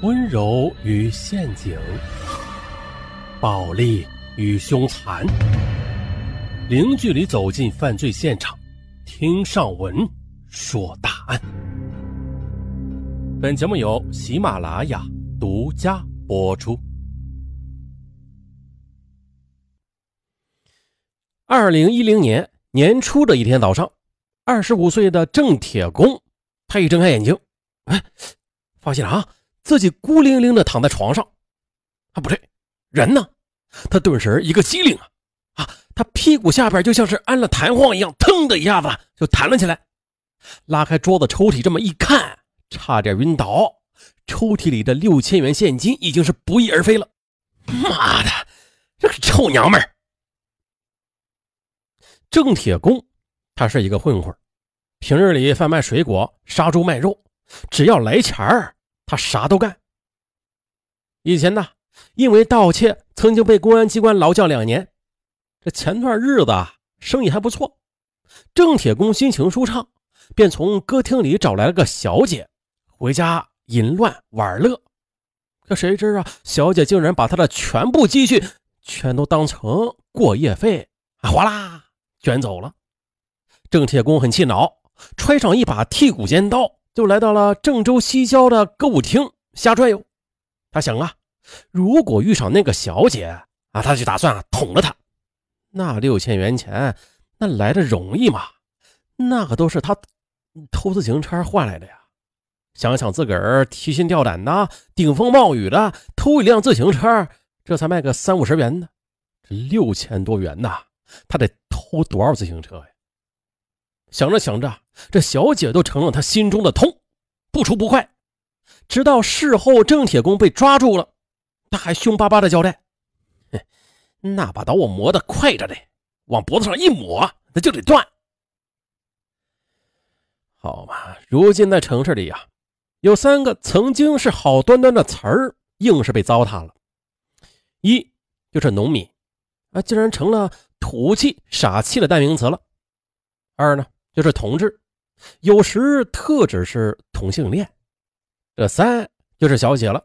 温柔与陷阱，暴力与凶残，零距离走进犯罪现场，听上文说大案。本节目由喜马拉雅独家播出。二零一零年年初的一天早上，二十五岁的郑铁工，他一睁开眼睛，哎，发现了啊，自己孤零零的躺在床上。啊，不对，人呢？他顿时一个机灵啊，啊，他屁股下边就像是安了弹簧一样，腾的一下子就弹了起来。拉开桌子抽屉，这么一看，差点晕倒。抽屉里的六千元现金已经是不翼而飞了。妈的，这个臭娘们儿！郑铁工，他是一个混混，平日里贩卖水果、杀猪卖肉，只要来钱儿，他啥都干。以前呢，因为盗窃，曾经被公安机关劳教两年。这前段日子生意还不错，郑铁工心情舒畅，便从歌厅里找来了个小姐，回家淫乱玩乐。可谁知啊，小姐竟然把他的全部积蓄全都当成过夜费，啊，哗啦！卷走了，郑铁工很气恼，揣上一把剔骨尖刀，就来到了郑州西郊的歌舞厅瞎转悠。他想啊，如果遇上那个小姐啊，他就打算啊捅了她。那六千元钱，那来的容易吗？那可都是他偷自行车换来的呀。想想自个儿提心吊胆的，顶风冒雨的偷一辆自行车，这才卖个三五十元呢，这六千多元呐！他得偷多少自行车呀？想着想着，这小姐都成了他心中的痛，不出不快。直到事后郑铁工被抓住了，他还凶巴巴的交代：“哼那把刀我磨得快着呢，往脖子上一抹，那就得断。”好嘛，如今在城市里呀，有三个曾经是好端端的词儿，硬是被糟蹋了。一就是农民，啊，竟然成了。土气、傻气的代名词了。二呢，就是同志，有时特指是同性恋。这三就是小姐了。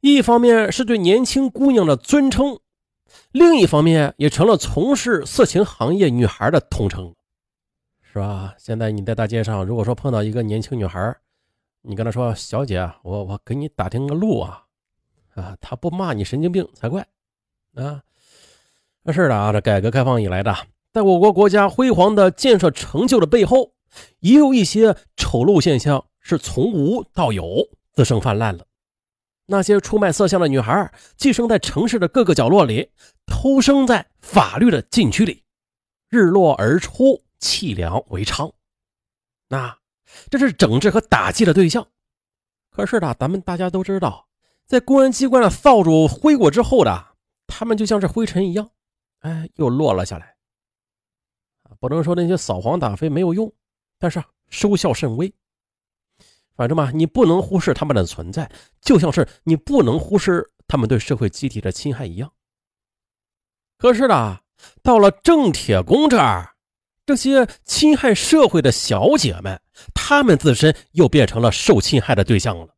一方面是对年轻姑娘的尊称，另一方面也成了从事色情行业女孩的统称，是吧？现在你在大街上，如果说碰到一个年轻女孩，你跟她说：“小姐，我我给你打听个路啊。”啊，她不骂你神经病才怪啊！是的啊，这改革开放以来的，在我国国家辉煌的建设成就的背后，也有一些丑陋现象是从无到有，滋生泛滥了。那些出卖色相的女孩，寄生在城市的各个角落里，偷生在法律的禁区里，日落而出，弃粮为娼。那这是整治和打击的对象。可是呢，咱们大家都知道，在公安机关的扫帚挥过之后的，他们就像是灰尘一样。哎，又落了下来。不能说那些扫黄打非没有用，但是收效甚微。反正嘛，你不能忽视他们的存在，就像是你不能忽视他们对社会集体的侵害一样。可是呢，到了郑铁工这儿，这些侵害社会的小姐们，她们自身又变成了受侵害的对象了。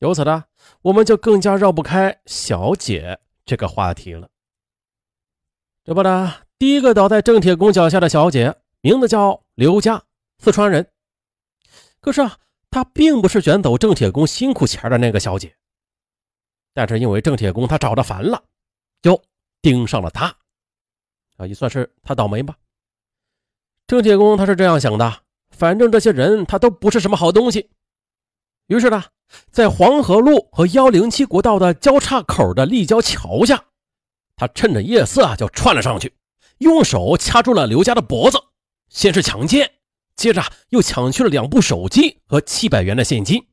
由此呢，我们就更加绕不开小姐这个话题了。这不呢，第一个倒在郑铁工脚下的小姐，名字叫刘佳，四川人。可是啊，她并不是卷走郑铁工辛苦钱的那个小姐。但是因为郑铁工他找的烦了，就盯上了她，啊，也算是他倒霉吧。郑铁工他是这样想的，反正这些人他都不是什么好东西。于是呢，在黄河路和幺零七国道的交叉口的立交桥下。他趁着夜色啊就窜了上去，用手掐住了刘家的脖子，先是强奸，接着又抢去了两部手机和七百元的现金。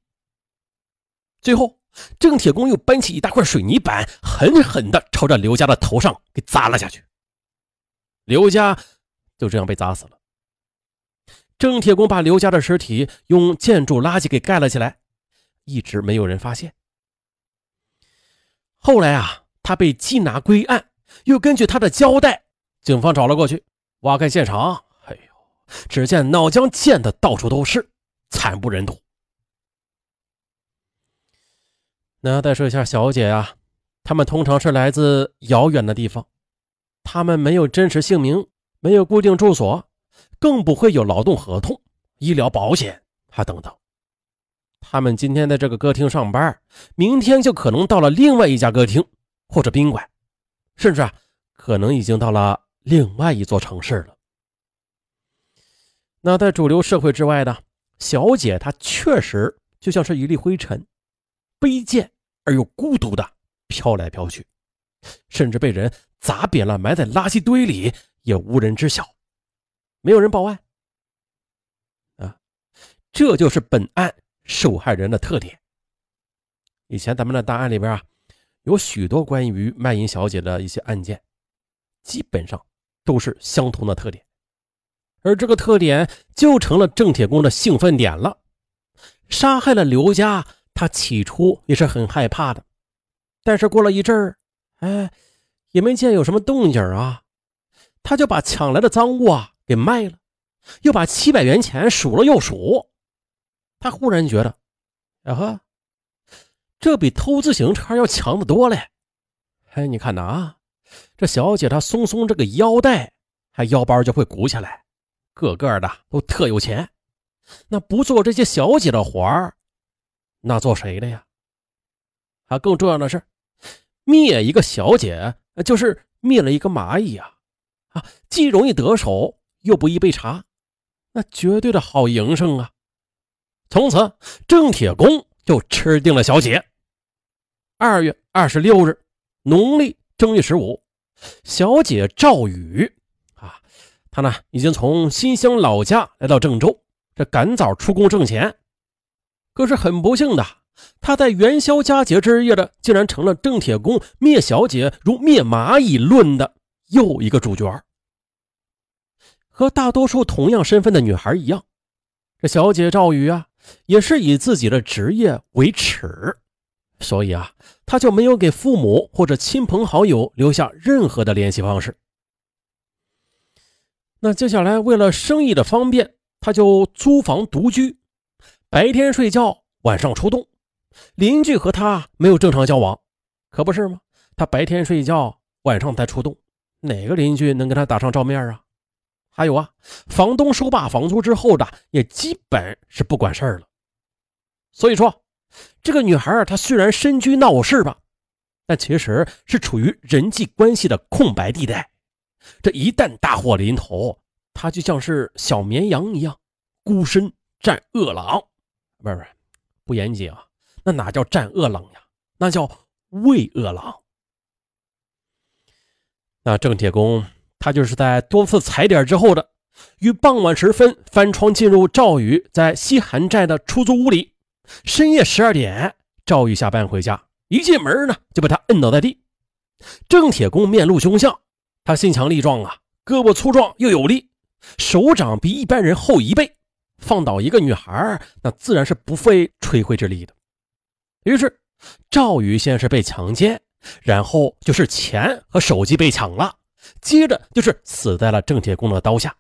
最后，郑铁工又搬起一大块水泥板，狠狠地朝着刘家的头上给砸了下去。刘家就这样被砸死了。郑铁工把刘家的尸体用建筑垃圾给盖了起来，一直没有人发现。后来啊。他被缉拿归案，又根据他的交代，警方找了过去，挖开现场。只见脑浆溅的到处都是，惨不忍睹。那再说一下小姐啊，她们通常是来自遥远的地方，她们没有真实姓名，没有固定住所，更不会有劳动合同、医疗保险啊等等。他们今天在这个歌厅上班，明天就可能到了另外一家歌厅或者宾馆，甚至啊，可能已经到了另外一座城市了。那在主流社会之外的小姐，她确实就像是一粒灰尘，卑贱而又孤独的飘来飘去，甚至被人砸扁了，埋在垃圾堆里也无人知晓，没有人报案。啊，这就是本案。受害人的特点。以前咱们的档案里边啊，有许多关于卖淫小姐的一些案件，基本上都是相同的特点，而这个特点就成了郑铁公的兴奋点了。杀害了刘家，他起初也是很害怕的，但是过了一阵儿，哎，也没见有什么动静啊，他就把抢来的赃物啊给卖了，又把七百元钱数了又数。他忽然觉得，呀呵，这比偷自行车要强得多嘞！哎，你看呐啊，这小姐她松松这个腰带，还腰包就会鼓起来，个个的都特有钱。那不做这些小姐的活儿，那做谁的呀？啊，更重要的是，灭一个小姐，就是灭了一个蚂蚁呀！啊，既容易得手，又不易被查，那绝对的好营生啊！从此，郑铁公就吃定了小姐。二月二十六日，农历正月十五，小姐赵宇，他呢已经从新乡老家来到郑州，这赶早出宫挣钱。可是很不幸的，他在元宵佳节之夜的，竟然成了郑铁公灭小姐如灭蚂蚁论的又一个主角。和大多数同样身份的女孩一样，这小姐赵宇啊。也是以自己的职业为耻，所以啊，他就没有给父母或者亲朋好友留下任何的联系方式。那接下来为了生意的方便，他就租房独居，白天睡觉，晚上出动。邻居和他没有正常交往，可不是吗？他白天睡觉，晚上才出动，哪个邻居能跟他打上照面啊？还有啊，房东收罢房租之后的，也基本是不管事儿了。所以说，这个女孩她虽然身居闹市吧，但其实是处于人际关系的空白地带。这一旦大祸临头，他就像是小绵羊一样，孤身战恶狼。不是不是，不严谨啊，那哪叫战恶狼呀？那叫喂恶狼。那郑铁公。他就是在多次踩点之后的，于傍晚时分翻窗进入赵宇在西韩寨的出租屋里。深夜十二点，赵宇下班回家，一进门呢就被他摁倒在地。郑铁公面露凶相，他身强力壮啊，胳膊粗壮又有力，手掌比一般人厚一倍，放倒一个女孩那自然是不费吹灰之力的。于是赵宇先是被强奸，然后就是钱和手机被抢了。接着就是死在了郑铁公的刀下。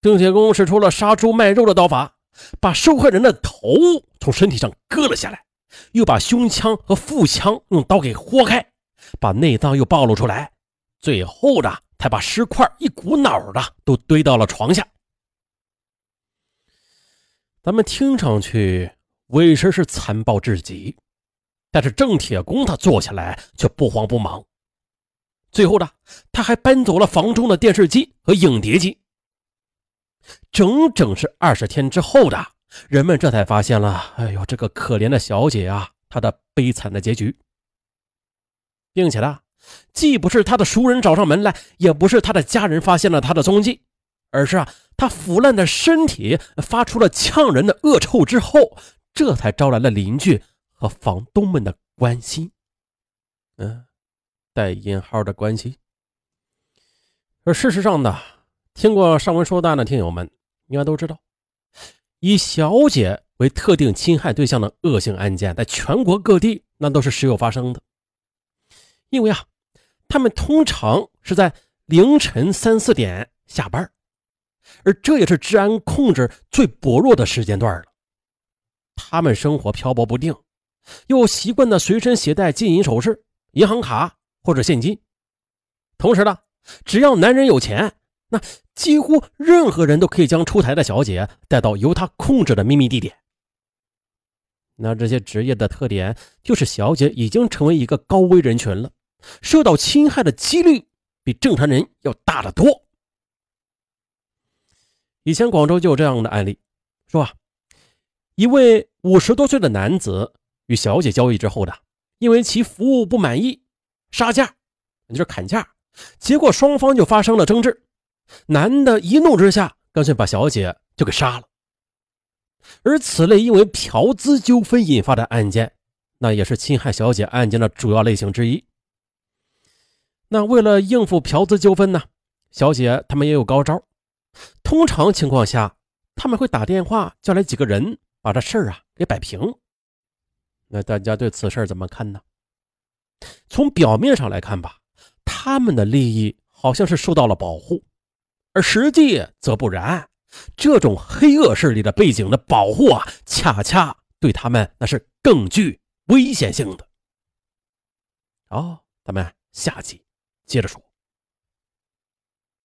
郑铁公使出了杀猪卖肉的刀法，把受害人的头从身体上割了下来，又把胸腔和腹腔用刀给豁开，把内脏又暴露出来，最后的才把尸块一股脑的都堆到了床下。咱们听上去委实是残暴至极，但是郑铁公他做下来却不慌不忙。最后呢，他还搬走了房中的电视机和影碟机。整整是二十天之后的，人们这才发现了，哎呦，这个可怜的小姐啊，她的悲惨的结局，并且呢，既不是他的熟人找上门来，也不是他的家人发现了他的踪迹，而是啊，他腐烂的身体发出了呛人的恶臭之后，这才招来了邻居和房东们的关心。嗯。带引号的关系。而事实上呢，听过上文说案的听友们应该都知道，以小姐为特定侵害对象的恶性案件，在全国各地那都是时有发生的。因为啊，他们通常是在凌晨三四点下班，而这也是治安控制最薄弱的时间段了。他们生活漂泊不定，又习惯的随身携带金银首饰、银行卡或者现金。同时呢，只要男人有钱，那几乎任何人都可以将出台的小姐带到由他控制的秘密地点。那这些职业的特点，就是小姐已经成为一个高危人群了，受到侵害的几率比正常人要大得多。以前广州就有这样的案例，说啊，一位五十多岁的男子与小姐交易之后的，因为其服务不满意，杀价，就是砍价，结果双方就发生了争执，男的一怒之下，干脆把小姐就给杀了。而此类因为嫖资纠纷引发的案件，那也是侵害小姐案件的主要类型之一。那为了应付嫖资纠纷呢，小姐他们也有高招。通常情况下，他们会打电话叫来几个人，把这事儿啊给摆平。那大家对此事怎么看呢？从表面上来看吧，他们的利益好像是受到了保护，而实际则不然。这种黑恶势力的背景的保护啊，恰恰对他们那是更具危险性的。好，咱们下集接着说。